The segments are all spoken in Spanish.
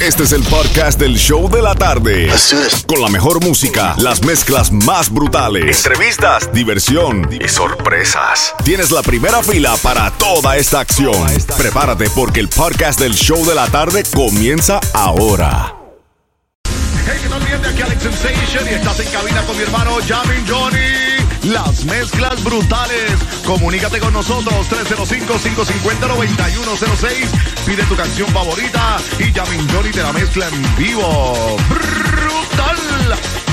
Este es el podcast del show de la tarde. Con la mejor música, las mezclas más brutales, entrevistas, diversión y sorpresas. Tienes la primera fila para toda esta acción. Prepárate porque el podcast del show de la tarde comienza ahora. Hey, que no olvides de aquí Alex Sensation y estás en cabina con mi hermano Jamin Johnny. Las mezclas brutales. Comunícate con nosotros 305-550-9106. Pide tu canción favorita y Jamin Johnny te la mezcla en vivo. Brutal.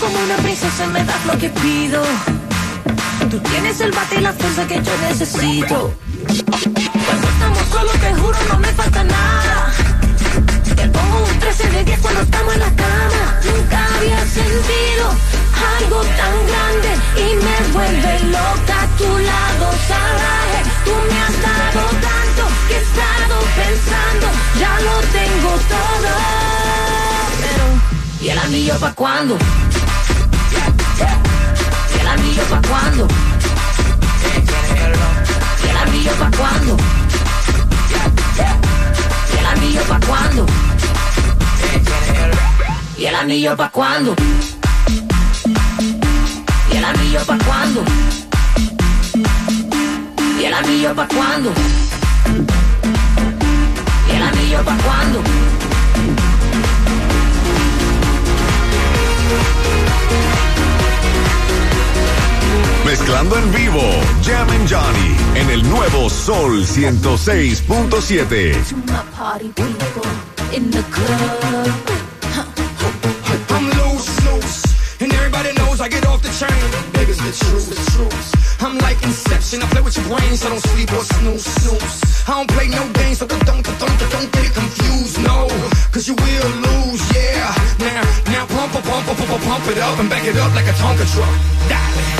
Como una princesa, me das lo que pido. Tú tienes el bate y la fuerza que yo necesito. Cuando estamos solos, te juro, no me falta nada. Te pongo un 13 de 10 cuando estamos en la cama. Nunca había sentido algo tan grande anillo pa'? ¿Y el anillo pa' cuándo? ¿Y el anillo pa' cuándo? ¿Y el anillo pa' cuándo? ¿Y el anillo pa' cuándo? ¿Y el anillo pa' cuándo? ¿Y el anillo pa' cuándo? ¿Y el anillo pa' cuándo? En el nuevo Sol 106.7. My party people in the club. I'm loose, loose, and everybody knows I get off the chain. Baby's the truth, the truth. I'm like Inception, I play with your brains, I don't sleep or snooze, snooze. I don't play no games, so don't, don't, don't, don't get it confused, no, cause you will lose, yeah. Now, now pump, pump, pump, pump, pump, pump it up and back it up like a Tonka truck. Dale.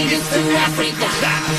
strangers to Africa.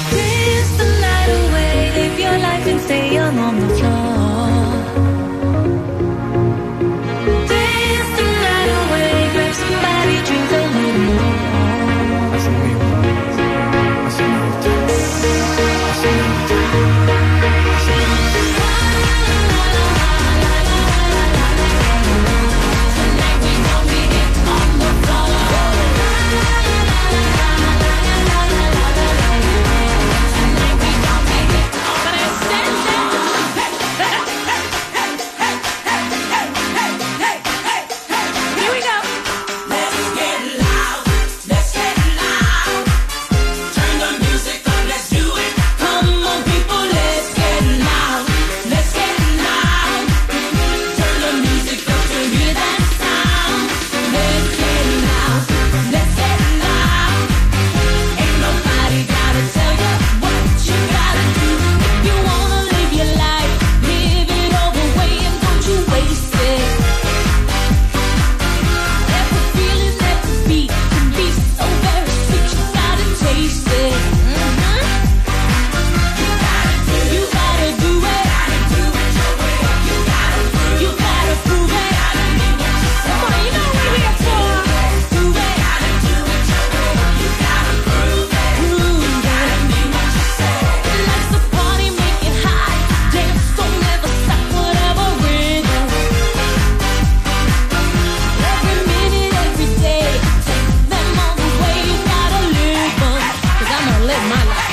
mala.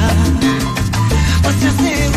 Competencia? Pues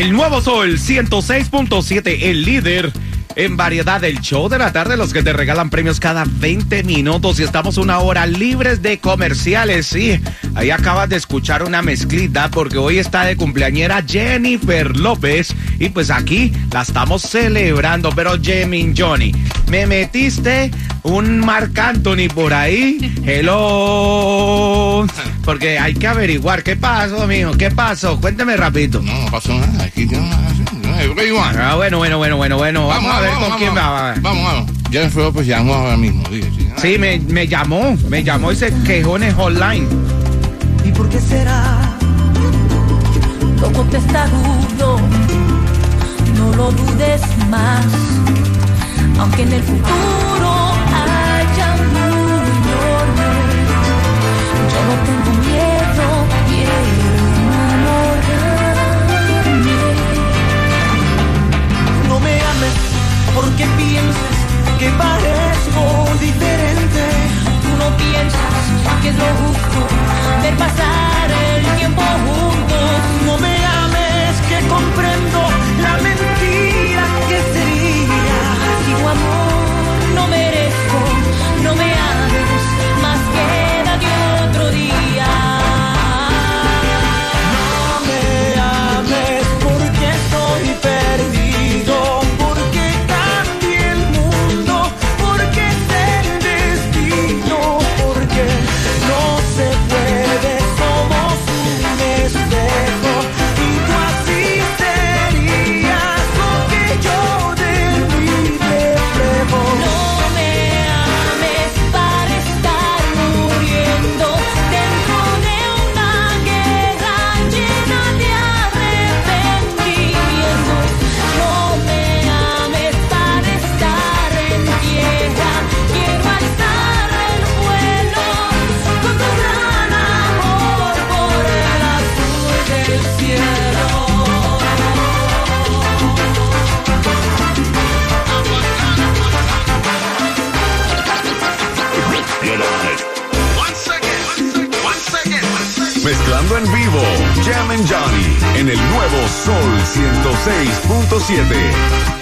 El nuevo Sol 106.7, el líder en variedad del show de la tarde, los que te regalan premios cada 20 minutos y estamos una hora libres de comerciales. Sí, ahí acabas de escuchar una mezclita porque hoy está de cumpleañera Jennifer López y pues aquí la estamos celebrando. Pero Jemin Johnny, me metiste un Marc Anthony por ahí. Hello. Porque hay que averiguar qué pasó, mijo, qué pasó. Cuénteme rapidito. No, no pasó nada. Aquí tengo? Ah, bueno, bueno, bueno, bueno, bueno. Vamos, a ver con quién va. Vamos, vamos. Jennifer López llamó ahora mismo. Dice, sí. Sí, me, me llamó, me llamó ese quejones online. ¿Y por qué será? Como testarudo, no lo dudes más. Aunque en el futuro porque piensas que parezco diferente. Tú no piensas que es lo justo ver pasar en vivo, Jam and Johnny en el nuevo Sol 106.7.